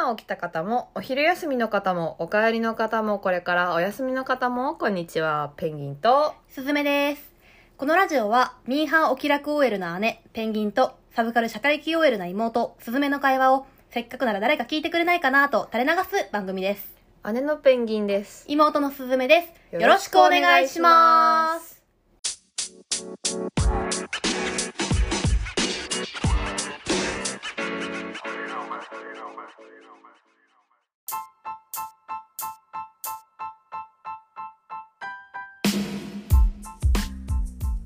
今起きた方も、お昼休みの方も、お帰りの方も、これからお休みの方も、こんにちは。ペンギンと、すずめです。このラジオは、ミーハーお気楽 OL な姉、ペンギンと、サブカル社会的 OL な妹、すずめの会話を、せっかくなら誰か聞いてくれないかなと垂れ流す番組です。姉のペンギンです。妹のすずめです。よろしくお願いします。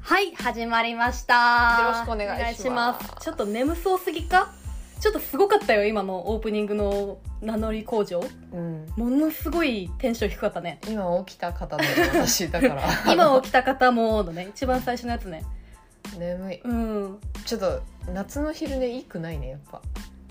はい、始まりました。よろしくお願いしますちょっと眠そうすぎか？ちょっとすごかったよ、今のオープニングの名乗り工場。うん。ものすごいテンション低かったね。今起きた方で、私、だから。今起きた方ものね、一番最初のやつね。眠い。うん。ちょっと、夏の昼寝いいくないね、やっぱ。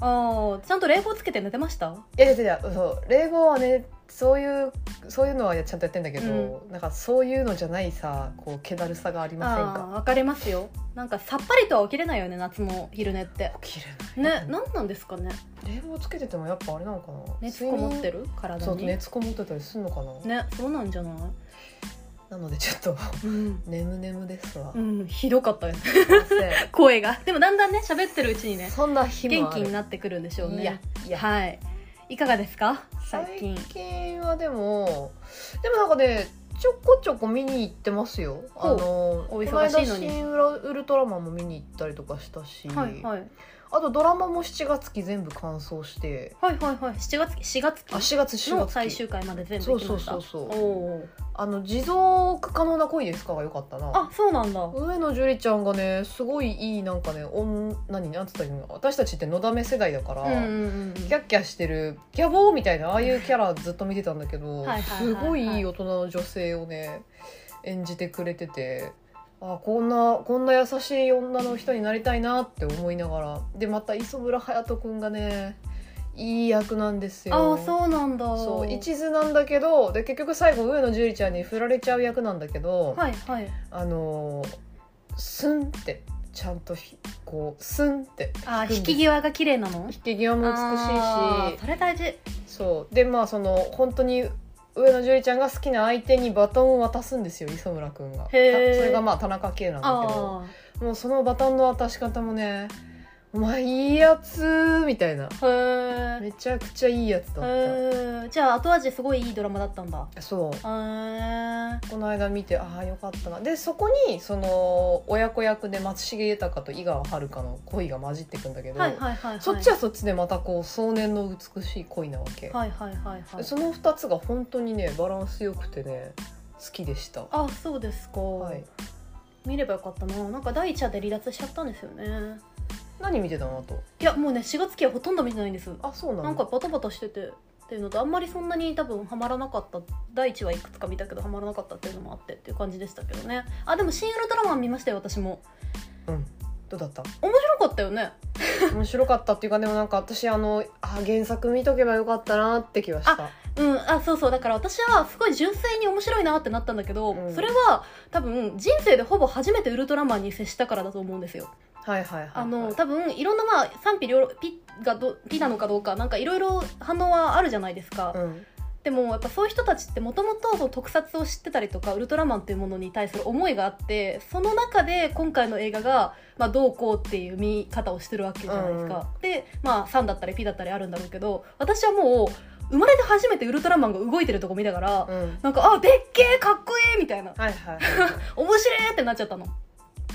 ああ、ちゃんと冷房つけて寝てました？いやいやいやそう冷房はねそういうそういうのはちゃんとやってんだけど、なんかそういうのじゃないさこう気だるさがありませんか？わかりますよ。なんかさっぱりとは起きれないよね、夏の昼寝って。起きれない。ね、なんなんですかね？冷房つけててもやっぱあれなのかな？熱こもってる？る体に？そう熱こもってたりするのかな、ね、そうなんじゃない？なのでちょっとうん。眠眠ですわ、うん、ひどかったよね。す 声が。でもだんだんね、喋ってるうちにね、そんな元気になってくるんでしょういやね。いやはい。いかがですか？最最近。近はでもでもなんかねちょこちょこ見に行ってますよあのお忙しいのにウルトラマンも見に行ったりとかしたし、はいはい。あとドラマも7月期全部完走して。はいはいはい。7月期、4月期？あ4月4の月期。最終回まで全部行きました。そうそうそうそう。あの持続可能な恋ですかが良かったな。あ、そうなんだ。上野樹里ちゃんがねすごいいいなんかねおん何なんつったらいいの？私たちってのだめ世代だから、うんうんうん。キャッキャしてるキャボーみたいなああいうキャラずっと見てたんだけどはいすはいごいいい大人の女性をね演じてくれててあこんなこんな優しい女の人になりたいなって思いながらでまた磯村勇斗君がねいい役なんですよあ、そうなんだ。そう一途なんだけどで結局最後上野樹里ちゃんに振られちゃう役なんだけど、はいはい。あのースンってちゃんとひこうスンってあ、引き際が綺麗なの？引き際も美しいしそれ大事。そうでまあその本当に上野樹里ちゃんが好きな相手にバトンを渡すんですよ磯村君が。たそれがまあ田中圭なんだけど。あもうそのバトンの渡し方もね「お前いいやつ」みたいな。めちゃくちゃいいやつだった。じゃあ後味すごいいいドラマだったんだ。そうへえ。この間見てああよかったなでそこにその親子役で松重豊と井川遥の恋が混じってくんだけど、はいはいはいはい。そっちはそっちでまたこう壮年の美しい恋なわけ、はいはいはいはい。その2つが本当にねバランスよくてね好きでしたあ、そうですか。はい見ればよかったな。なんか第一話で離脱しちゃったんですよね。何見てたのあと？いやもうね4月期はほとんど見てないんです。あそうなんだなんかバタバタしてて。っていうのとあんまりそんなに多分ハマらなかった。第一話いくつか見たけどハマらなかったっていうのもあってっていう感じでしたけどね。あでも「新ウルトラマン」見ましたよ私も。うん。どうだった？面白かったよね。面白かったっていうかでもなんか私あのあ原作見とけばよかったなって気はした。うん。あそうそう。だから私はすごい純粋に面白いなってなったんだけど、うん。それは多分人生でほぼ初めてウルトラマンに接したからだと思うんですよはいはいはい、はい、あの多分いろんなまあ賛否両論ピがどピなのかどうかなんかいろいろ反応はあるじゃないですか、うん。でもやっぱそういう人たちってもともと特撮を知ってたりとかウルトラマンっていうものに対する思いがあってその中で今回の映画が、まあ、どうこうっていう見方をしてるわけじゃないですか、でまあ3だったり P だったりあるんだろうけど私はもう生まれて初めてウルトラマンが動いてるとこ見たから、うん。なんかあでっけえかっこいいみたいな。はいはいはい。面白いってなっちゃったの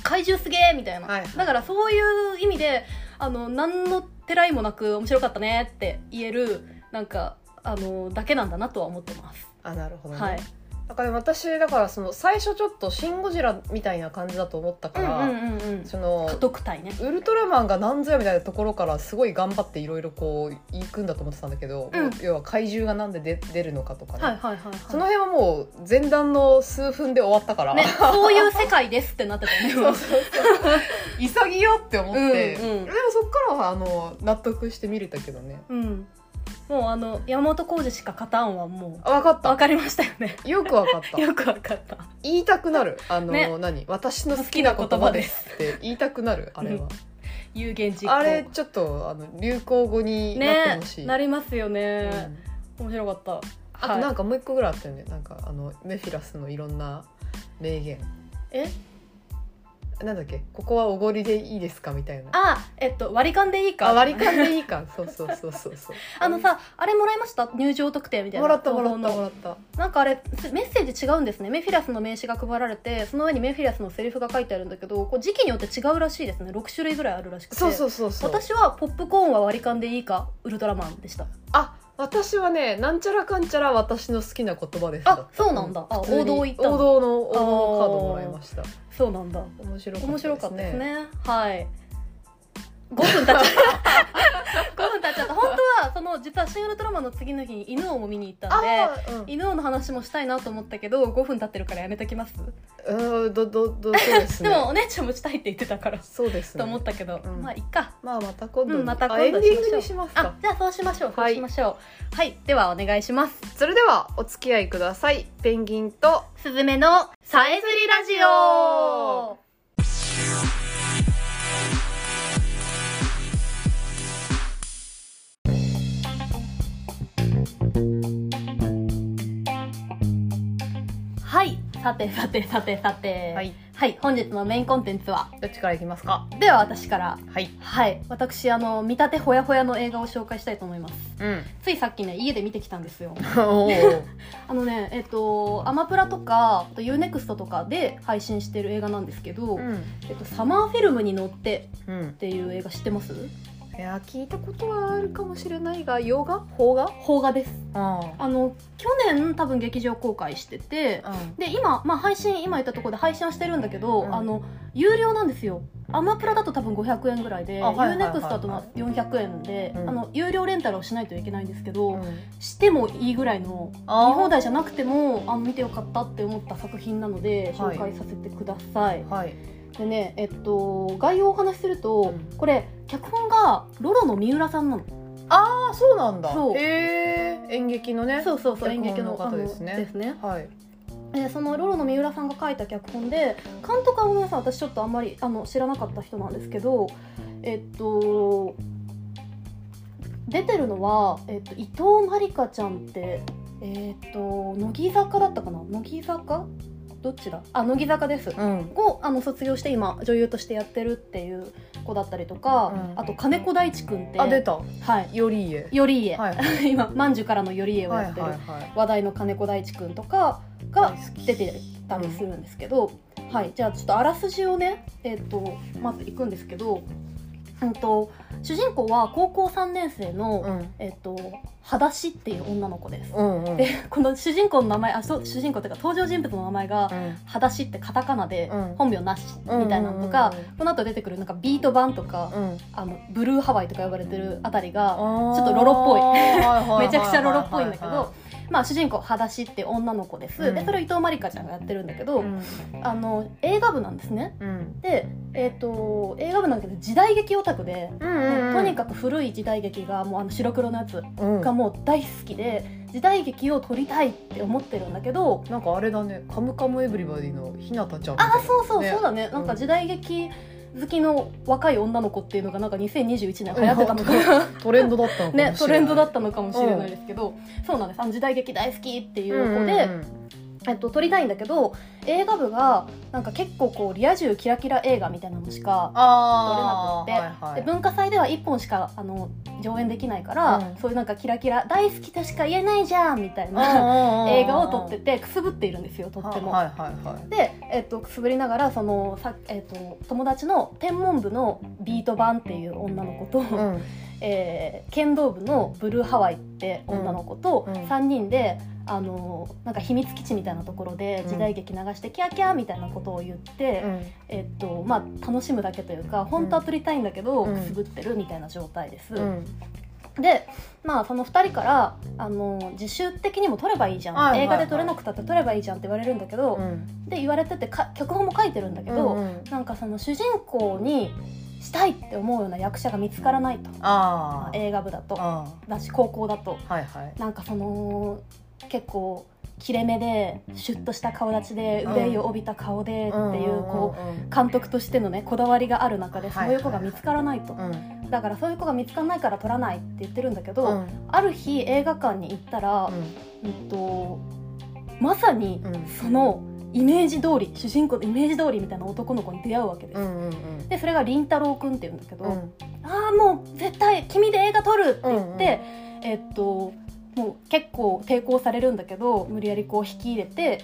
怪獣すげえみたいな、はいはい。だからそういう意味であの何のてらいもなく面白かったねって言えるなんかあのだけなんだなとは思ってます、あなるほどね、はいだから私だからその最初ちょっと「シン・ゴジラ」みたいな感じだと思ったから、うんうんうんうん。その家督隊ね。ウルトラマンが何ぞやみたいなところからすごい頑張っていろいろこう行くんだと思ってたんだけど、うん。要は怪獣がなんで出出るのかとかね、はいはいはいはい。その辺はもう前段の数分で終わったから、ねそういう世界ですってなってたね そうそうそう。潔って思って、うんうん。でもそっからはあの納得して見れたけどね。うんもうあの山本浩二しか勝たんはもあ分かっう分たかりましたよね。よく分かった。よく分かった。言いたくなる。あの、ね。何？私の好きな言葉ですって言いたくなるあれは、有言実行。あれちょっとあの流行語になってねほしい、なりますよね、うん。面白かった。あとなんかもう一個ぐらいあったよね。なんかあのメフィラスのいろんな名言。え？なんだっけ？ここはおごりでいいですか？みたいな。あえっと割り勘でいいか。あ割り勘でいいか。そうそうそうそうそう。あのさあれもらいました？入場特典みたいな。もらったもらったもらった。なんかあれメッセージ違うんですね。メフィラスの名刺が配られてその上にメフィラスのセリフが書いてあるんだけどこう時期によって違うらしいですね。6種類ぐらいあるらしくて。そうそうそうそう。私はポップコーンは割り勘でいいか？ウルトラマンでした。あ私はねなんちゃらかんちゃら私の好きな言葉です。あそうなんだ。あ王道行った。の王道の王道のカードもらいました。そうなんだ。面白かった面白かったですね。はい。5分経っちゃった。5分経っちゃった。本当はその実は「シン・ウルトラマン」の次の日に犬王も見に行ったんでうん。犬王の話もしたいなと思ったけど5分経ってるからやめときます。うんどどどそうですね。でもお姉ちゃんもしたいって言ってたからそうですね。と思ったけど、うん。まあいっか。まあまた今度に、うんまた今度しましょう。にしますか。あじゃあそうしましょう。そうはいしましょう。はい、ではお願いします。それではお付き合いください。ペンギンとすずめのさえずりラジオさてさてさてさて。はい。はい、本日のメインコンテンツは？どっちからいきますか？では私から。はい。はい。私あの見立てほやほやの映画を紹介したいと思います。うん。ついさっきね家で見てきたんですよ。あのねえっとアマプラとかあと UNEXT とかで配信してる映画なんですけど、うん。えっと、サマーフィルムに乗ってうん。っていう映画知ってます？いや聞いたことはあるかもしれないが洋画？邦画？邦画です。ああの去年多分劇場公開しててあで今、まあ、配信今言ったところで配信はしてるんだけど、うん。あの有料なんですよ。アマプラだと多分500円ぐらいで UNEXT だとまあ400円で、うん。あの有料レンタルをしないといけないんですけど、うん。してもいいぐらいの見放題じゃなくてもあの見てよかったって思った作品なのではい。紹介させてください、はいでねえっと概要をお話しすると、うん。これ脚本がロロの三浦さんなの。ああそうなんだ。そう。へえ演劇のね。そうそうそう演劇の方ですね。ですね。はい。でそのロロの三浦さんが書いた脚本で監督はごめんなさい私ちょっとあんまりあの知らなかった人なんですけどえっと出てるのは、えっと、伊藤まりかちゃんってえっと乃木坂だったかな？乃木坂？どっちだ？あ乃木坂です。うん。をあの卒業して今女優としてやってるっていう子だったりとか、うん。あと金子大地君ってあ出た。はい。より家頼家、はい。は い今万寿からの頼家をはいやってる、はいはい話題の金子大地君とかが出てたりするんですけど、はい。じゃあちょっとあらすじをね、えっとまずいくんですけど、うん、と主人公は高校3年生の、うん。えっと裸足っていう女の子です。うんうん。でこの主人公の名前あそう主人公っていうか登場人物の名前がうん。裸足ってカタカナで、うん。本名なしみたいなのとか、うんうんうん。この後出てくるなんかビート版とか、うん。あのブルーハワイとか呼ばれてるあたりがちょっとロロっぽい。い。めちゃくちゃロロっぽいんだけど、まあ、主人公裸足って女の子です、うん。でそれを伊藤まりかちゃんがやってるんだけど、うん。あの映画部なんですね。うん。で、えー、と映画部なんだけど時代劇オタクで、うんとにかく古い時代劇がもうあの白黒のやつうん。がもう大好きで時代劇を撮りたいって思ってるんだけどなんかあれだね「カムカムエヴリバディ」のひなたちゃんみたいなあそうそう、ねそうだね。なんか時代劇好きの若い女の子っていうのがなんか 2021年流行ってたのかな。トレンドだったのかもしれない。ね、トレンドだったのかもしれないですけど、そうなんです。あの時代劇大好きっていう子で、うんうんえっと、撮りたいんだけど映画部がなんか結構こうリア充キラキラ映画みたいなのしかあ撮れなくってはいはい。で文化祭では1本しかあの上演できないから、うん。そういうなんかキラキラ大好きとしか言えないじゃんみたいな映映画を撮っててくすぶっているんですよとっても。はいはいはい。で、えっと、くすぶりながらそのさ、えっと、友達の天文部のビート版っていう女の子と、うんえー剣道部のブルーハワイって女の子とうん3人で、あのなんか秘密基地みたいなところで時代劇流してキャーキャーみたいなことを言って、えっとまあ、楽しむだけというか本当は撮りたいんだけど、うん。くすぶってるみたいな状態です。うん。で、まあ、その2人からあの自主的にも撮ればいいじゃん、映画で撮れなくたって撮ればいいじゃんって言われるんだけど、うん。で言われててか脚本も書いてるんだけど、うんうん。なんかその主人公にしたいって思うような役者が見つからないと、あー。映画部だと。あだし高校だと。ーはいはい。なんかその結構切れ目でシュッとした顔立ちでうん。憂いを帯びた顔でっていうこう監督としてのねこだわりがある中ではいそういう子が見つからないと。だからそういう子が見つからないから撮らないって言ってるんだけど、うん。ある日映画館に行ったら、うんとまさにうん。そのイメージ通り主人公のイメージ通りみたいな男の子に出会うわけです、うんうんうん。でそれが凛太郎くんっていうんだけど、うん。ああもう絶対君で映画撮るって言って、えっともう結構抵抗されるんだけど無理やりこう引き入れて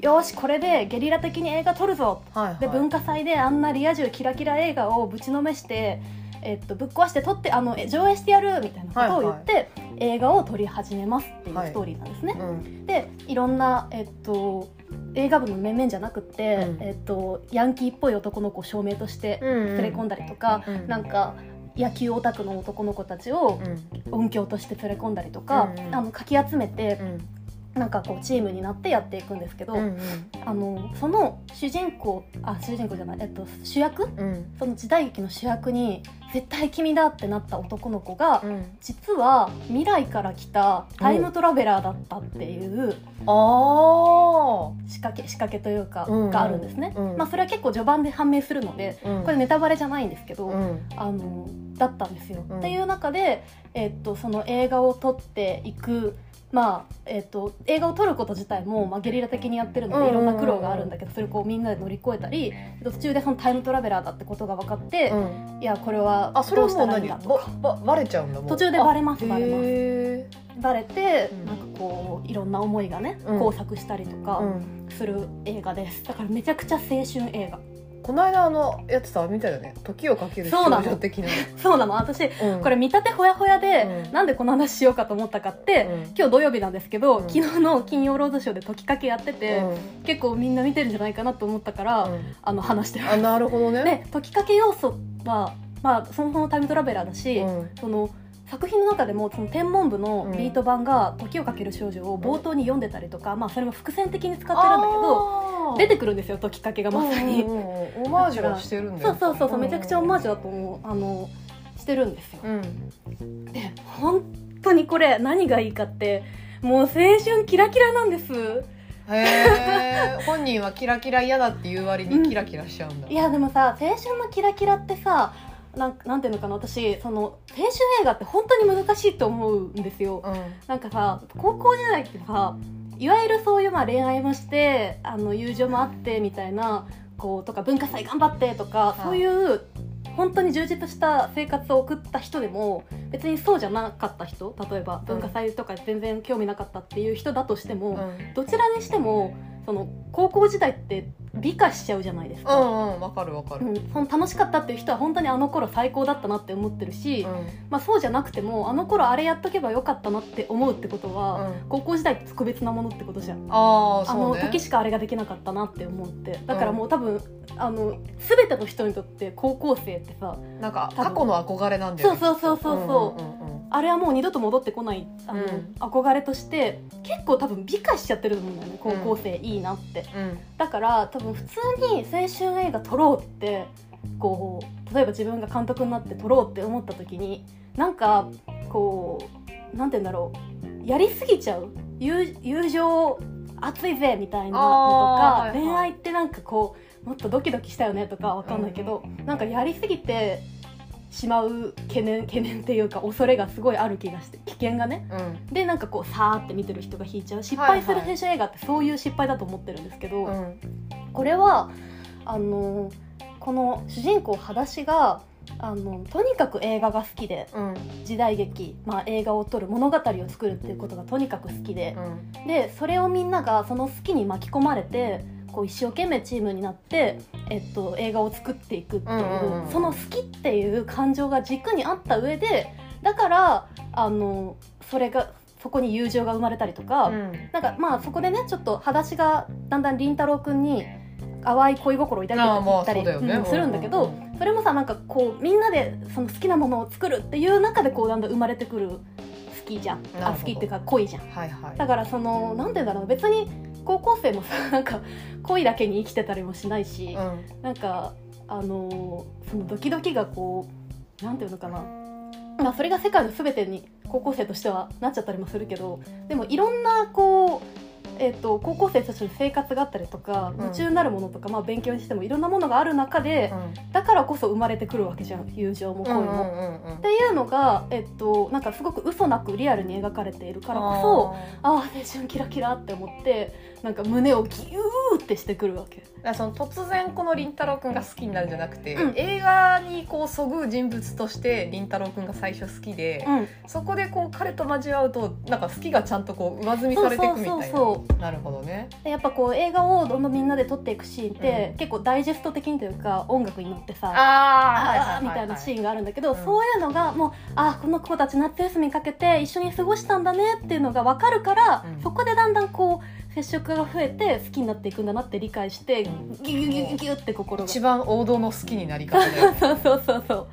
よしこれでゲリラ的に映画撮るぞ。はいはい。で文化祭であんなリア充キラキラ映画をぶちのめして、えっと、ぶっ壊して撮ってあのえ上映してやるみたいなことを言って、映画を撮り始めますっていうはいストーリーなんですね。うん。でいろんな、えっと、映画部の面々じゃなくって、うん。えっと、ヤンキーっぽい男の子を証明として連れ込んだりとか、うんなんか野球オタクの男の子たちをうん。音響として連れ込んだりとか、うんうん。あのかき集めてうんなんかこうチームになってやっていくんですけど、うんうん。あのその主人公あ主人公じゃない、えっと、主役？うん。その時代劇の主役に絶対君だってなった男の子が、うん。実は未来から来たタイムトラベラーだったっていうあ仕掛け仕掛けというか、うんがあるんですね、うん。まあ、それは結構序盤で判明するのであこれネタバレじゃないんですけど、うん。あのだったんですよ。うん。っていう中で、えっとその映画を撮っていくまあえっと映画を撮ること自体も、まあ、ゲリラ的にやってるのでいろんな苦労があるんだけどそれをこうみんなで乗り越えたりえっと途中でそのタイムトラベラーだってことが分かって、うん。いやこれはあそれどうしたらいいんだとか。ばバレちゃうんだ途中でバレますあバレます。へバレて、うん。なんかこういろんな思いがね、うん。交錯したりとかする映画です。だからめちゃくちゃ青春映画この間あのやつさ見たよね。時をかける少そうなの。女的な。そうなの。私うん。これ見立てほやほやで、うん。なんでこの話しようかと思ったかって、うん。今日土曜日なんですけど、うん。昨日の金曜ロードショーで解きかけやってて、うん。結構みんな見てるんじゃないかなと思ったから、うん。あの話してるあなるほどね。で解きかけ要素は、まあ、そもそもタイムトラベラーだし、うん。その作品の中でもその天文部のビート版が「時をかける少女」を冒頭に読んでたりとか、まあ、それも伏線的に使ってるんだけど出てくるんですよ解きかけがまさに、うんうんうん。オマージュはしてるんだよそうそうそうめちゃくちゃオマージュュだと思うあのしてるんですよ。うん。で本当にこれ何がいいかってもう青春キラキラなんです。へえ 本人はキラキラ嫌だっていう割にキラキラしちゃうんだ。いやでもさ青春のキラキラってさなんなんていうのかな私その青春映画って本当に難しいと思うんですよ。うん。なんかさ高校時代ってさいわゆるそういうまあ恋愛もしてあの友情もあってみたいなこうとか文化祭頑張ってとか、い。そういう本当に充実した生活を送った人でも別にそうじゃなかった人例えば文化祭とか全然興味なかったっていう人だとしても、うん。どちらにしてもその高校時代って美化しちゃうじゃないですうか、んうんわかるわかる。うんその楽しかったっていう人は本当にあの頃最高だったなって思ってるし、うん。まあ、そうじゃなくてもあの頃あれやっとけばよかったなって思うってことは、うん。高校時代特別なものってことじゃん。あああそうね。の時しかあれができなかったなって思って。だからもう多分、あの全ての人にとって高校生ってさなんか過去の憧れなんだよね。そうそうそうそうそう。んんんん。あれはもう二度と戻ってこないあの、うん。憧れとして結構多分美化しちゃってると思うんだよね高校生いいなって、うん。だから多分普通に青春映画撮ろうってこう例えば自分が監督になって撮ろうって思った時になんかこうなんて言うんだろう。やりすぎちゃう。友友情熱いぜみたいなのとか、はいはい。恋愛ってなんかこうもっとドキドキしたよねとかわかんないけど、なんかやりすぎてしまう懸念懸念っていうか恐れがすごいある気がして危険がね。うん。でなんかこうさーって見てる人が引いちゃう。失敗するはいはい。青春映画ってそういう失敗だと思ってるんですけど、うんこれはあのこの主人公裸足があのとにかく映画が好きでうん。時代劇、まあ、映画を撮る物語を作るっていうことがとにかく好きでう、ん。でそれをみんながその好きに巻き込まれてこう一生懸命チームになって、えっと、映画を作っていくっていう,、うんうんうん。その好きっていう感情が軸にあった上でだからあのそれがそこに友情が生まれたりとか、うん。なんかまあそこでねちょっと裸足がだんだん凛太郎くんに淡い恋心を抱いたりそうだよね。うんするんだけど、それもさなんかこうみんなでその好きなものを作るっていう中でこうだんだん生まれてくる好きじゃん。あ好きっていうか恋じゃん。はいはい。だからそのなんて言うんだろう。別に高校生もさ なんか恋だけに生きてたりもしないし、うん。なんかあのーそのドキドキがこうなんていうのかな。まあそれが世界の全てに高校生としてはなっちゃったりもするけどでもいろんなこうえっと高校生たちの生活があったりとかうん。夢中になるものとか、まあ、勉強にしてもいろんなものがある中で、だからこそ生まれてくるわけじゃん友情も恋も。っていうのが、えっと、なんかすごく嘘なくリアルに描かれているからこそああ青春キラキラって思ってなんか胸をギューってしてくるわけ。その突然この凛太郎くんが好きになるんじゃなくて、うん。映画にこうそぐう人物として凛太郎くんが最初好きで、うん、そこでこう彼と交わうとなんか好きがちゃんとこう上積みされていくみたいな。そうそうそなるほどね。でやっぱこう映画をどんどんみんなで撮っていくシーンって、うん。結構ダイジェスト的にというか音楽に乗ってさああーみたいなシーンがあるんだけど、うん。そういうのがもうあーこの子たち夏休みかけて一緒に過ごしたんだねっていうのが分かるから、うん。そこでだんだんこう接触が増えて好きになっていくんだなって理解して、うん。ギュギュギュギュギュって心が。一番王道の好きになり方だよそうそうそうそう。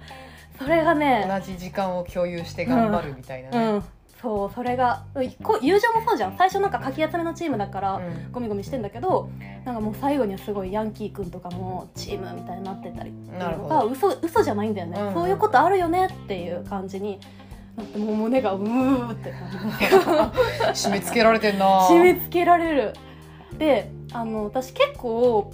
それがね同じ時間を共有して頑張るみたいなうね、ん。そうそれがこう友情もそうじゃん。最初なんかかき集めのチームだから、うん。ゴミゴミしてんだけどなんかもう最後にはすごいヤンキーくんとかもチームみたいになってたりっていうのなるほど。が嘘嘘じゃないんだよね、うん。そういうことあるよねっていう感じにもう胸がうーって締め付けられてんな。締め付けられる。であの私結構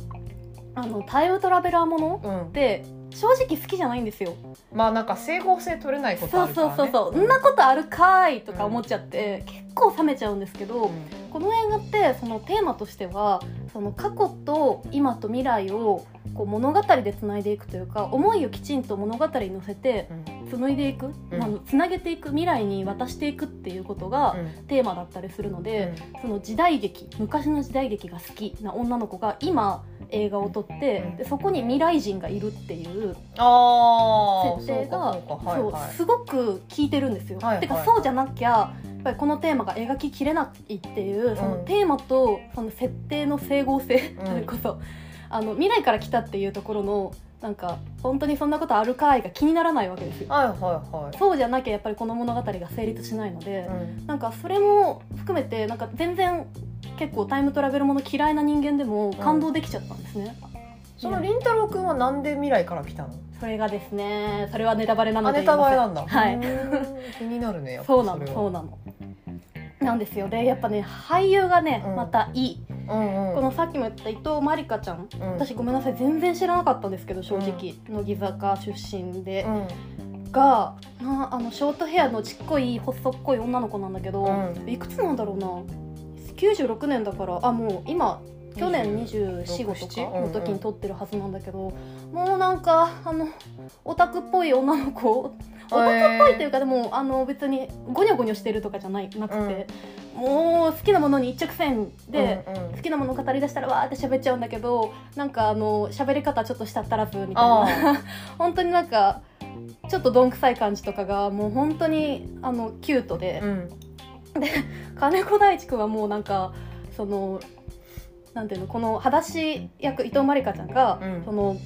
あのタイムトラベラーものうん。って正直好きじゃないんですよ。まあなんか整合性取れないことそうあるから、ね、そうそうそう、んなことあるかーいとか思っちゃって、結構冷めちゃうんですけど、うん。この映画ってそのテーマとしてはその過去と今と未来をこう物語でつないでいくというか思いをきちんと物語に乗せてうん。紡いでいく、うん。あのつなげていく未来に渡していくっていうことがテーマだったりするので、その時代劇昔の時代劇が好きな女の子が今映画を撮って、うん。でそこに未来人がいるっていうああ設定がすごく効いてるんですよ。はいはい。てかそうじゃなきゃぱりこのテーマが描ききれないっていうそのうんテーマとその設定の整合性、うんそれこそあの未来から来たっていうところのなんか本当にそんなことあるかいが気にならないわけですよ。はいはいはいそうじゃなきゃやっぱりこの物語が成立しないので、うんなんかそれも含めてなんか全然結構タイムトラベルもの嫌いな人間でも感動できちゃったんですね。その凛太郎くんはなんで未来から来たの？それがですねそれはネタバレなので言いませんタバレなんだ。はいうん。気になるねそうなのそうなの。なんですよ。でやっぱね俳優がね、うん。またいい。うんうん。このさっきも言った伊藤まりかちゃん、うん。私ごめんなさい。全然知らなかったんですけど正直、乃木坂出身で、うん。がなあのショートヘアのちっこい細っこい女の子なんだけど、うん。いくつなんだろうな。96年だからあもう今去年245とかの時に撮ってるはずなんだけど、もうなんかあのオタクっぽい女の子オタクっぽいというかでもあの別にゴニョゴニョしてるとかじゃないなくて、もう好きなものに一直線で、好きなものを語り出したらわーって喋っちゃうんだけどなんかあの喋り方ちょっとしたったらずみたいあな 本当になんかちょっとどんくさい感じとかがもう本当にあのキュートで、うん。金子大地君はもうなんかそのなんていうのこの裸足役伊藤まりかちゃんが、うん。その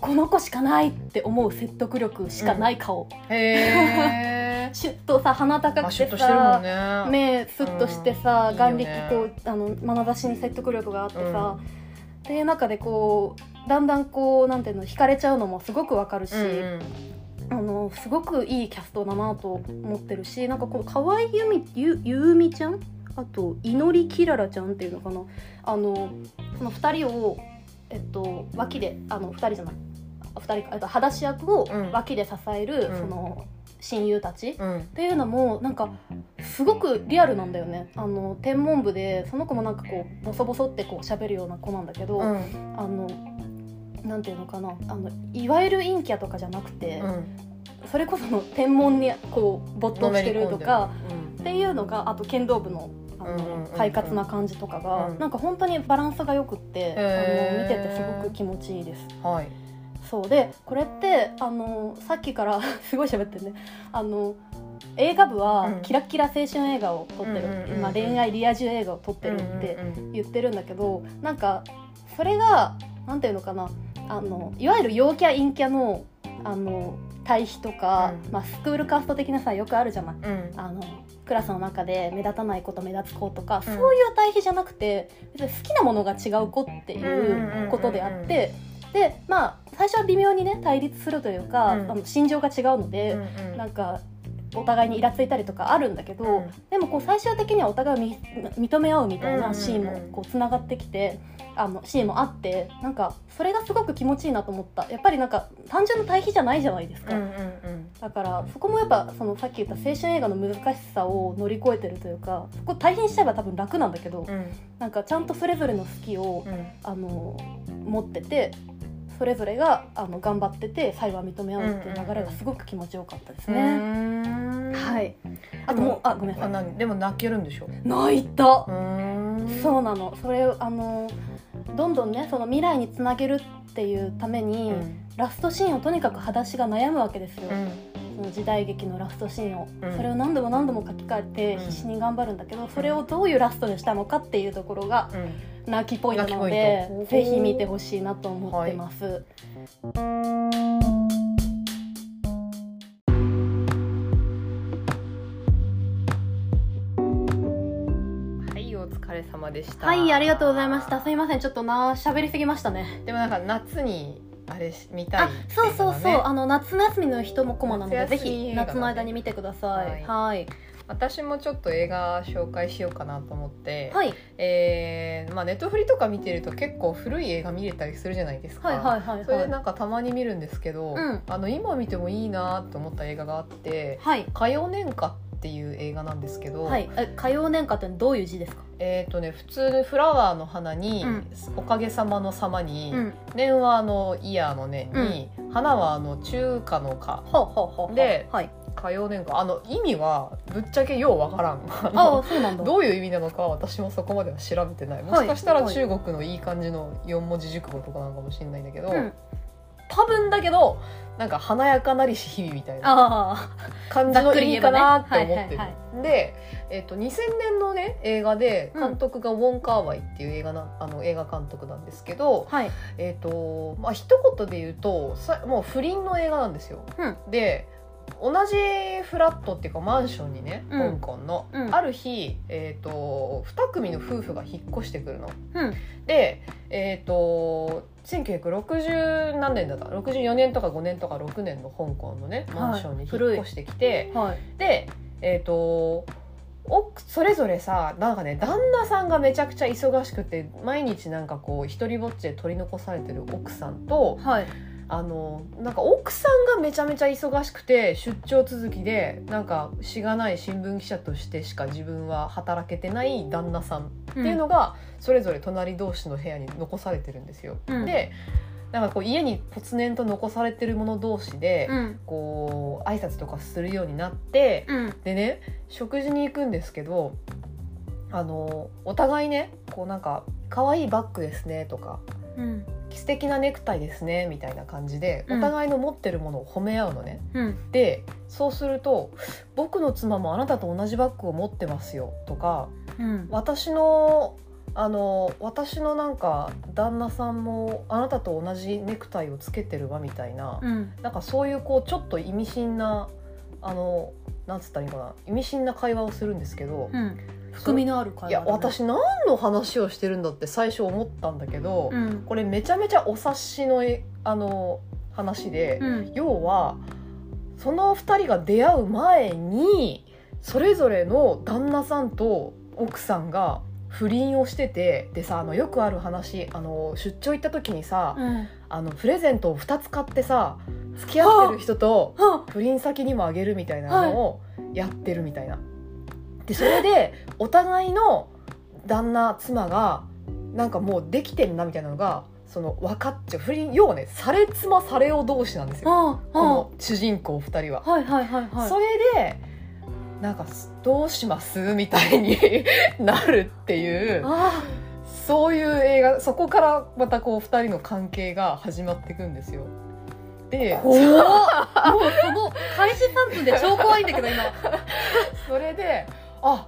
この子しかないって思う説得力しかない顔、へえ シュッとさ鼻高くてまあシュッとしてね。目スッとしてさ、うん。眼力こうあの眼差しに説得力があってさ、っていう中でこうだんだんこうなんていうの惹かれちゃうのもすごくわかるし、うんうん。あのすごくいいキャストだなと思ってるしなんかこう河合由美ゆゆうみちゃんあと祈りきららちゃんっていうのかな？あのその2人を、えっと、脇であの2人じゃない。2人かえっと裸足役をうん。脇で支える、うん。その親友たち、っうん。ていうのもなんかすごくリアルなんだよね。あの天文部でその子もなんかこうボソボソってこう喋るような子なんだけど、うん。あのなんていうのかな。あのいわゆる陰キャとかじゃなくて、うん。それこその天文にこう没頭してるとかうん。っていうのがあと剣道部のあ快活な感じとかが、うん。なんか本当にバランスがよくって、あの見ててすごく気持ちいいです。はい。そう。でこれってあのさっきから すごい喋ってるね。あの映画部はうん。キラッキラ青春映画を撮ってる、うん恋愛リア充映画を撮ってるってうんうん言ってるんだけどなんかそれがなんていうのかな。あのいわゆる陽キャ陰キャのあの対比とか、うん。まあ、スクールカースト的なさよくあるじゃない。うんうん。あのクラスの中で目立たない子と目立つ子とか、うん。そういう対比じゃなくて別に好きなものが違う子っていうことであって、でまあ最初は微妙にね対立するというか、うん。あの心情が違うので、うんうん。なんかお互いにイラついたりとかあるんだけど、うん。でもこう最終的にはお互いをみ認め合うみたいなんシーンもこうつながってきて。あのシーンもあってなんかそれがすごく気持ちいいなと思ったやっぱりなんか単純な対比じゃないじゃないですか、うんうんだからそこもやっぱそのさっき言った青春映画の難しさを乗り越えてるというかそこ対比にしちゃえば多分楽なんだけど、うんうんなんかちゃんとそれぞれの好きをうんあの持っててそれぞれがあの頑張ってて最後は認め合うっていう流れがすごく気持ちよかったですね。ねはい。あともうあごめんなあさい。何？でも泣けるんでしょ泣いた。うそうなの。それあのどんどんねその未来につなげるっていうために、ん。ラストシーンをとにかく裸足が悩むわけですよ。うん。その時代劇のラストシーンを、うん。それを何度も何度も書き換えうん。て必死に頑張るんだけど、それをどういうラストにしたのかっていうところがうん。泣きポイントなの泣でぜひ見てほしいなと思ってます。はい様でした。はい、ありがとうございました。すいません、ちょっとな喋りすぎましたね。でもなんか夏にあれし見たいあ、そうそうそう、あの夏休みの人もコマなので、ぜひ夏の間に見てください。ははい、私もちょっと映画紹介しようかなと思って、はい、えーまあネットフリとか見てると結構古い映画見れたりするじゃないですか、はい、はい、はい、それではい。なんかたまに見るんですけど、うん。あの今見てもいいなと思った映画があってはい、「火曜年歌」っていう映画なんですけど、はい、え、火曜年歌ってどういう字ですか？えっ、とね普通にフラワーの花に、うん。おかげさまの様に、うん、年はあのイヤーの年に、花はあの中華の花ほうほうほうほう。ではい。火曜年歌あの意味はぶっちゃけようわからん。あそうなんだ。どういう意味なのかは私もそこまでは調べてない。もしかしたら中国のいい感じの四文字熟語とかなのかもしれないんだけど、うん、多分だけどなんか華やかなりし日々みたいなあ感じの意味かなって思ってる、で、えっと2000年のね映画でうん。監督がウォン・カーワイっていう映画なあの映画監督なんですけどあ、はい。えっ、とまあ一言で言うとさもう不倫の映画なんですよ、うん。で同じフラットっていうかマンションにね、うん。香港の、うん。ある日、えー、と2組の夫婦が引っ越してくるの。うん、で、えー、と1960何年だった？64年とか5年とか6年の香港のねマンションに引っ越してきて、はい。でえっ、とおそれぞれさなんかね旦那さんがめちゃくちゃ忙しくて毎日なんかこう一人ぼっちで取り残されてる奥さんとはい。あのなんか奥さんがめちゃめちゃ忙しくて出張続きでなんかしがない新聞記者としてしか自分は働けてない旦那さんっていうのがそれぞれ隣同士の部屋に残されてるんですよ。うん。でなんかこう家にぽつねんと残されてる者同士で、うん、こう挨拶とかするようになって、うん、でね食事に行くんですけどあのお互いねこうなんか「可愛いバッグですね」とかうん、「素敵なネクタイですね」みたいな感じでうん。お互いの持ってるものを褒め合うのね。うん、でそうすると「僕の妻もあなたと同じバッグを持ってますよ」とかうん「私のあの私のなんか旦那さんもあなたと同じネクタイをつけてるわ」みたいな、うん、なんかそういうこうちょっと意味深なあのなんつったらいいのかな意味深な会話をするんですけど、うん、含みのある会話いや私何の話をしてるんだって最初思ったんだけど、うん、これめちゃめちゃお察しのえあの話で、うん、要はその2人が出会う前にそれぞれの旦那さんと奥さんが不倫をしててでさあのよくある話あの出張行った時にさ、うん、あのプレゼントを2つ買ってさ付き合ってる人とは不倫先にもあげるみたいなのをやってるみたいな。でそれでお互いの旦那妻がなんかもうできてんなみたいなのがその分かっちゃう不倫要はねされ妻され男同士なんですよあ、この主人公2人は。はいはいはいはい。それでなんかどうします？みたいに なるっていうあそういう映画そこからまたこう2人の関係が始まっていくんですよ。であ、怖っ。もうその開始3分で超怖いんだけど今。それであ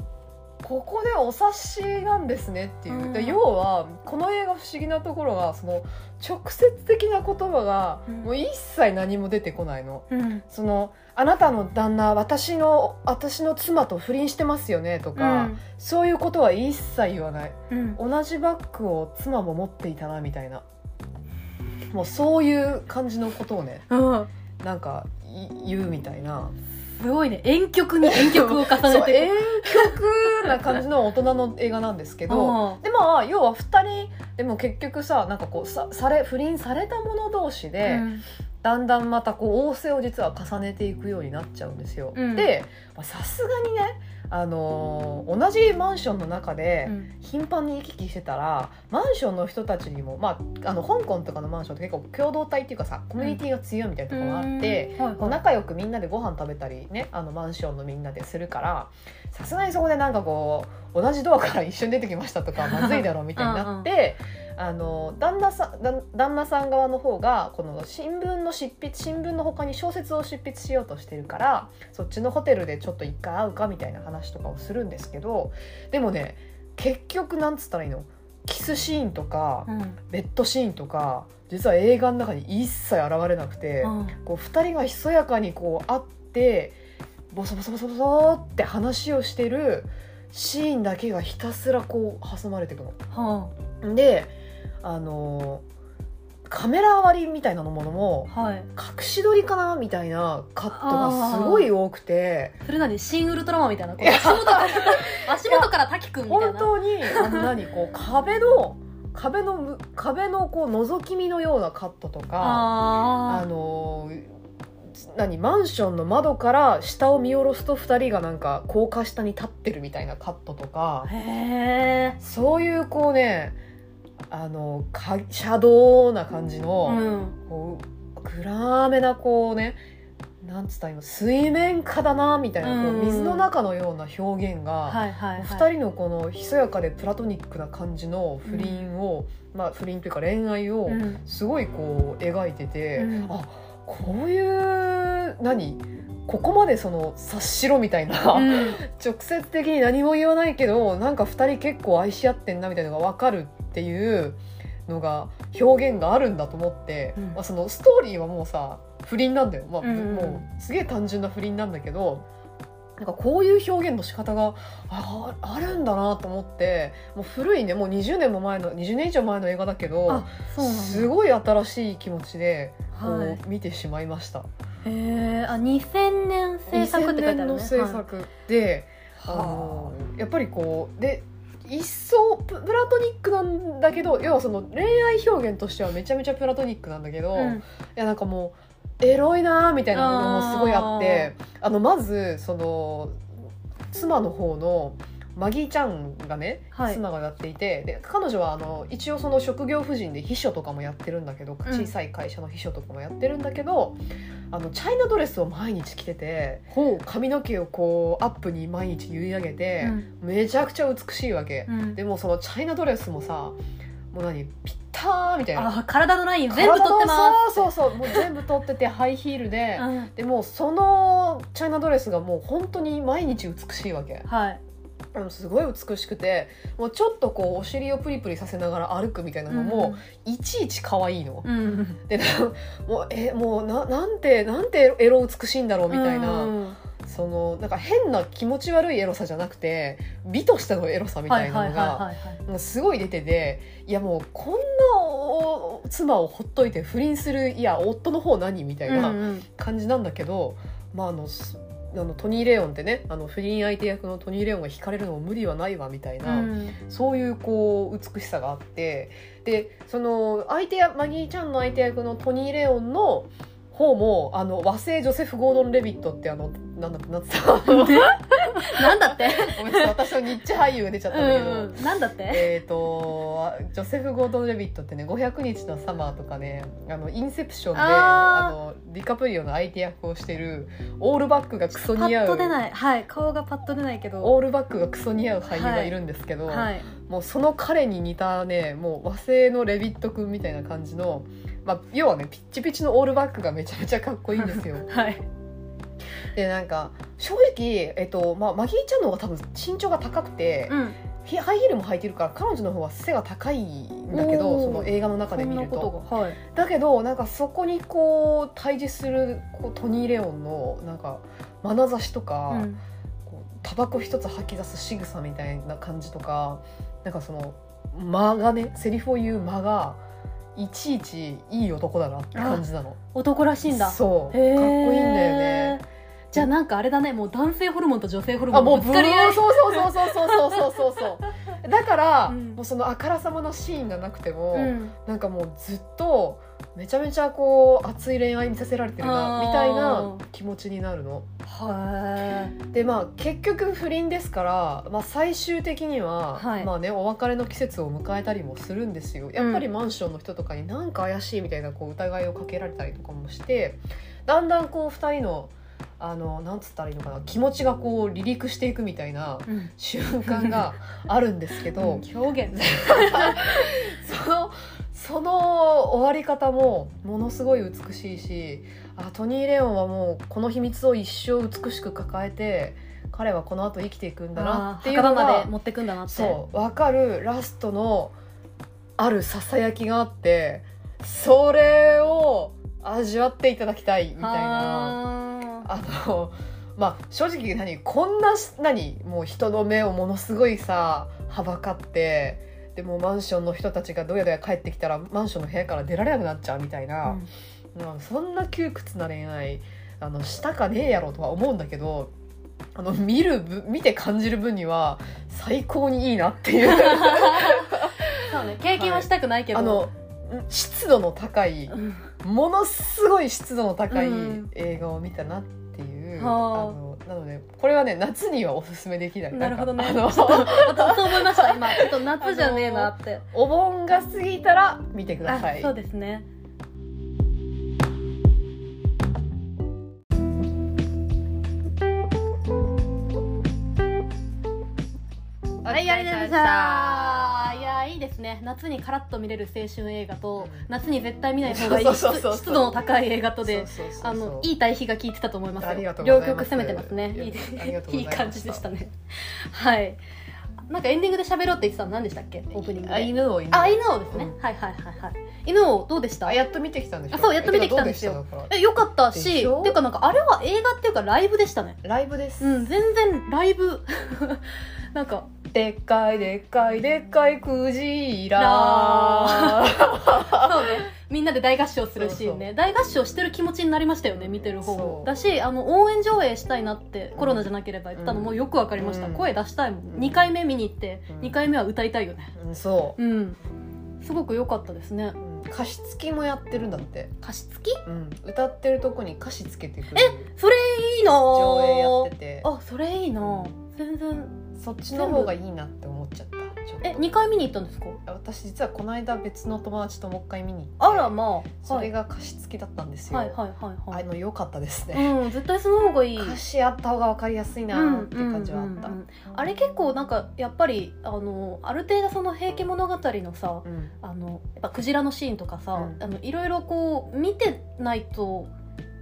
ここでお察しなんですねっていう、うん。で要はこの映画不思議なところがその直接的な言葉がうん。もう一切何も出てこないの。うん、そのあなたの旦那私の私の妻と不倫してますよねとか、そういうことは一切言わない。うん、同じバッグを妻も持っていたなみたいな。もうそういう感じのことをねうん。なんかい言うみたいなすごいね。遠曲に遠曲を重ねて 遠曲な感じの大人の映画なんですけどうん。でまあ要は2人でも結局さなんかこうさされ不倫された者同士で、うん。だんだんまたこう仰せを実は重ねていくようになっちゃうんですよ。うん。でまあさすがにね、あのー同じマンションの中でうん。頻繁に行き来してたらマンションの人たちにも、まあ、あの香港とかのマンションって結構共同体っていうかさコミュニティが強いみたいなところがあって。うん。はいこう仲良くみんなでご飯食べたりねあのマンションのみんなでするからさすがにそこでなんかこう同じドアから一緒に出てきましたとかまずいだろうみたいになってあの旦那さん旦旦那さん側の方がこの新聞の執筆新聞の他に小説を執筆しようとしてるからそっちのホテルでちょっと一回会うかみたいな話とかをするんですけどでもね結局なんつったらいいの？キスシーンとかうんベッドシーンとか実は映画の中に一切現れなくて。うんこう2人がひそやかにこう会ってボソボソボソボソって話をしてるシーンだけがひたすらこう挟まれていくはの。であのカメラ割りみたいなものもあはい。隠し撮りかなみたいなカットがすごい多くてそれなに新ウルトラマンみたいなこう足元から 足元から滝くんみたいな。本当にあの何こう壁の壁のむ壁のこう覗き見のようなカットとか。ああの何マンションの窓から下を見下ろすと2人がなんか高架下に立ってるみたいなカットとかそういうこうねあのかシャドウな感じの、うん。こう暗めなこうねなんつったらいいの水面下だなみたいな、こううん水の中のような表現が、はいはいはい。2人のこのひそやかでプラトニックな感じの不倫を、まあ不倫というか恋愛を、うん。すごいこう描いてて、うん。あこういう何？ここまでその察しろみたいな、うん。直接的に何も言わないけどなんか2人結構愛し合ってんなみたいなのが分かるっていうのが表現があるんだと思って、うん。まあ、そのストーリーはもうさ不倫なんだよ、まあうんうん。もうすげえ単純な不倫なんだけどなんかこういう表現の仕方がああるんだなと思ってもう古いねもう20年も前の20年以上前の映画だけどすごい新しい気持ちでこう、はい。見てしまいました。へえあ2000年制作って書いてあるね。2000年の制作で、あのやっぱりこうで一層ププラトニックなんだけど要はその恋愛表現としてはめちゃめちゃプラトニックなんだけど、いうん。やなんかもうエロいなーみたいなものもすごいあってあのまずその妻の方のマギーちゃんがね、はい。妻がやっていてで彼女はあの一応その職業婦人で秘書とかもやってるんだけど小さい会社の秘書とかもやってるんだけど、あのチャイナドレスを毎日着ててほ髪の毛をこうアップに毎日結い上げて、めちゃくちゃ美しいわけ、うん。でもそのチャイナドレスもさもう何ピッターみたいな。あ体のライン全部取ってまそうそうそうもう全部取ってて ハイヒールで、すうん。でもうそのチャイナドレスがもう本当に毎日美しいわけ。はいあのすごい美しくてもうちょっとこうお尻をプリプリさせながら歩くみたいなのも、いちいち可愛いの、うんうん。でな もうえもうななんてなんてエロ美しいんだろうみたいな、うんそのなんか変な気持ち悪いエロさじゃなくて美としてのエロさみたいなのがすごい出てていやもうこんなお妻をほっといて不倫するいや夫の方何みたいなうんうん。感じなんだけど、まああのすあのトニー・レオンってねあの不倫相手役のトニー・レオンが惹かれるのも無理はないわみたいな、うん。そういうこう美しさがあってでその相手やマギーちゃんの相手役のトニー・レオンの方もあの和製ジョセフ・ゴードン・レビットってあのなんだってなってた。ご なんだって？私のニッチ俳優が出ちゃったんだけど。うんうんなんだって？えー、とジョセフ・ゴードン・レビットってね「500日のサマー」とかねあのインセプションであのディカプリオの相手役をしてるオールバックがクソパ似合う。ッと出ない。はい顔がパッと出ないけど。オールバックがクソ似合う俳優がい。るんですけど、はい。もうその彼に似たねもう和製のレビット君みたいな感じの、まあ、要はねピッチピチのオールバックがめちゃめちゃかっこいいんですよ。はいでなんか正直、えっとまあ、マギーちゃんの方が多分身長が高くて、うん。ヒハイヒールも履いてるから彼女の方は背が高いんだけどその映画の中で見ると。はい。だけどなんかそこにこう対峙するこうトニー・レオンのなんか眼差しとか、うん。こうタバコ一つ吐き出す仕草みたいな感じとかなんかその間がねセリフを言う間がいちいちいい男だなって感じなの。男らしいんだ。そう。かっこいいんだよねじゃあなんかあれだねもう男性ホルモンと女性ホルモンぶつかり合い。そうそうそうそうそうそうそうそう。そ うだから、うん。もうそのあからさまなシーンがなくても、うん。なんかもうずっとめちゃめちゃこう熱い恋愛見させられてるなみたいな気持ちになるの。はでまあ結局不倫ですから、まあ、最終的には、はい。まあね、お別れの季節を迎えたりもするんですよ。やっぱりマンションの人とかになんか怪しいみたいなこう疑いをかけられたりとかもしてだんだんこう2人のあのなんつったらいいのかな。気持ちがこう離陸していくみたいなうん。瞬間が あるんですけど、表現。そのその終わり方もものすごい美しいしあトニー・レオンはもうこの秘密を一生美しく抱えて彼はこの後生きていくんだなっていう墓のが場まで持ってくんだなって。そう分かるラストのあるささやきがあってそれを味わっていただきたいみたいな。なあのまあ正直何こんなし何もう人の目をものすごいさはばかってでもマンションの人たちがどやどや帰ってきたらマンションの部屋から出られなくなっちゃうみたいな、うん。そんな窮屈な恋愛あのしたかねえやろとは思うんだけどあの見る分見て感じる分には最高にいいなっていう。そうね経験はしたくないけど、あの湿度の高いうんものすごい湿度の高いうん。映画を見たなっていう、はあ。あのなのでこれはね夏にはおすすめできない。なるほどね。あのちょっとまたそう思いました今。ちょっと夏じゃねえなって。お盆が過ぎたら見てください。あそうですね。はい、ありがとうございました。いですね。夏にカラッと見れる青春映画と、うん夏に絶対見ない方がいい湿湿度の高い映画とで、あの、いい対比が効いてたと思います両極攻めてますね。いい感じでしたね。はい。なんかエンディングで喋ろうって言ってたの何でしたっけ？オープニングで。あ犬を犬あ、犬王ですね。うんはいはいはいはい。犬王どうでした？あやっと見てきたんでしょあそうやっと見てきたんですよえよかったでし、しょ？ていうかなんかあれは映画っていうかライブでしたね。ライブです、うん、全然ライブ。なんか、でっかいでっかいでっかいクジラ。そうね。みんなで大合唱するシーンね。大合唱してる気持ちになりましたよね、見てる方。もだし、あの、応援上映したいなって、コロナじゃなければ言ったのもよくわかりました。うん。声出したいもん。うん。2回目見に行って、うん。2回目は歌いたいよね。うんそう。ん。すごく良かったですね。歌詞付きもやってるんだって、歌詞付き？うん、歌ってるとこに歌詞つけてくる。それいいなぁ上映やってて。あ、それいいなぁ全然。そっちの方がいいなって思っちゃったえ、2回見に行ったんですか？私実はこの間別の友達ともう一回見に行ってあら、まあ。それが、が歌詞付きだったんですよ、はいはいはいはい。あの良かったですね、うん、絶対その方がいい。歌詞あった方が分かりやすいなーって感じはあった、うんうんうんうんあれ結構なんかやっぱりあのある程度その「平家物語」のさうん。あのやっぱクジラのシーンとかさ、うん。あのいろいろこう見てないと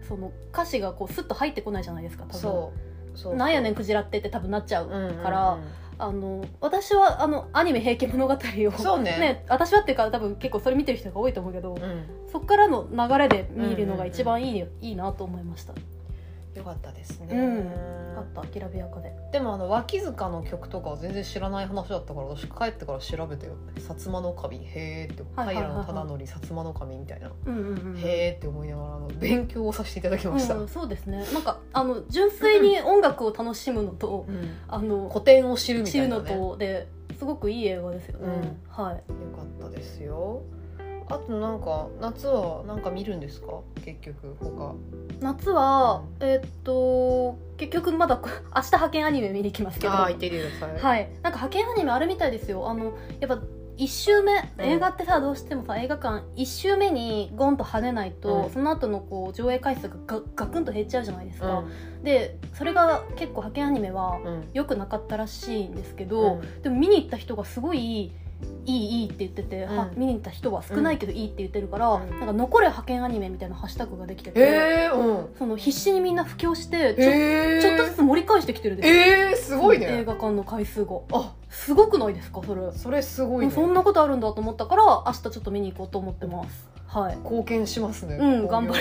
その歌詞がこうスッと入ってこないじゃないですか多分。そうそうなんやねんクジラってって多分なっちゃう、うんうんうん。からあの私はあのアニメ「平家物語を」そうね。私はっていうか多分結構それ見てる人が多いと思うけど、うん。そっからの流れで見るのが一番いい,、いいなと思いましたよかったですね、うん。あったきらびやかで。でもあの脇塚の曲とかは全然知らない話だったから私帰ってから調べてよ「薩摩の神」へーって平忠則薩摩の神みたいな、うんうんうんへーって思いながらあの勉強をさせていただきました、うん、そうですね。なんかあの純粋に音楽を楽しむのと、うん。あの古典を知るみた知るのいなね。よとですごくいい映画ですよね、はい。かったですよあとなんか夏はなんか見るんですか？結局他。夏は、えーっと結局まだ 明日派遣アニメ見に行きますけど。ああ言ってくださいはい。なんか派遣アニメあるみたいですよ。あのやっぱ1周目映画ってさどうしてもさ映画館1周目にゴンと跳ねないと、うん。その後のこう上映回数がガガクンと減っちゃうじゃないですうか、ん。でそれが結構派遣アニメはうん。良くなかったらしいんですけど、うん。でも見に行った人がすごいいいいいって言ってて、うん。は見に行った人は少ないけどいいって言ってるから、うん。なんか残れ派遣アニメみたいなハッシュタグができてて、へえうん。その必死にみんな布教してちょ,、へえちょっとずつ盛り返してきてるんでえー、すごい映ね画館の回数が。あすごくないですかそれ、それすごいね。そんなことあるんだと思ったから明日ちょっと見に行こうと思ってますはい。貢献しますね。うん興行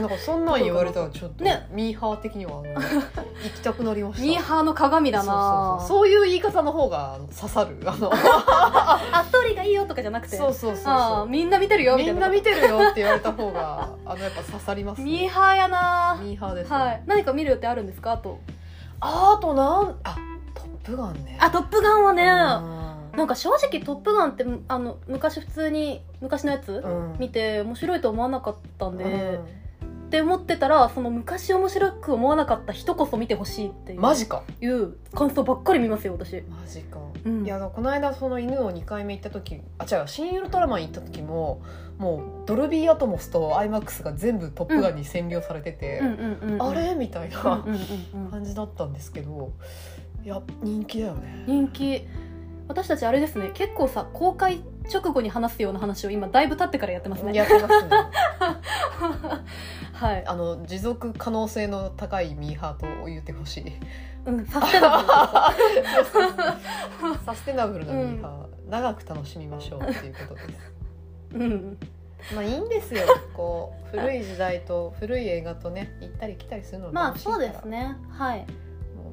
なんかそんなん言われたらちょっと、ね。ミーハー的には 行きたくなりました。ミーハーの鏡だな。そうそうそう。そういう言い方の方が刺さる。あの あストーリーがいいよとかじゃなくて。そうそうそうみんな見てるよみたいなみんな見てるよって言われた方があのやっぱ刺さります、ね、ミーハーやな。ミーハーです、ね。はい。何か見る予定あるんですか？あと。ああとなんあトップガンね。あトップガンはねうんなんか正直「トップガン」ってあの昔普通に昔のやつ、うん。見て面白いと思わなかったんで、うん。って思ってたらその昔面白く思わなかった人こそ見てほしいっていうマジか。いう感想ばっかり見ますよ私、マジか、うん、いやこの間その犬を2回目行った時あ違う「新ウルトラマン」行った時ももうドルビーアトモスと IMAX が全部「トップガン」に占領されてて、あれ？みたいな感じだったんですけどいや人気だよね。人気私たちあれですね結構さ公開直後に話すような話を今だいぶ経ってからやってますね。やってますね。はい、あの持続可能性の高いミーハーと言ってほしい。うん、サステナブル サステナブルなミーハー、長く楽しみましょうっていうことです。うん。まあいいんですよ。こう古い時代と古い映画とね行ったり来たりするのがまあそうですね。はい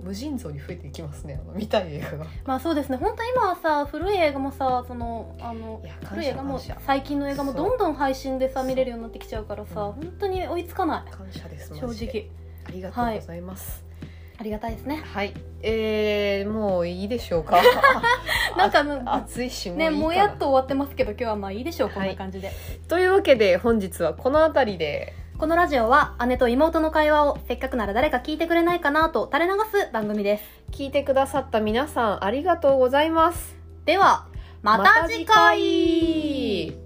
無尽蔵に増えていきますねあの見たい映画が。まあそうですね。本当今はさ古い映画もさそのあの古い映画も最近の映画もどんどん配信でさ見れるようになってきちゃうからさうん。本当に追いつかない。感謝です正直。ありがとうございます。ありがたいですね。はい、えー、もういいでしょうか？なんか暑いしねもやっと終わってますけど今日はまあいいでしょうこんはない感じで、というわけで本日はこの辺りでこのラジオは姉と妹の会話をせっかくなら誰か聞いてくれないかなと垂れ流す番組です。聞いてくださった皆さんありがとうございます。ではまた次回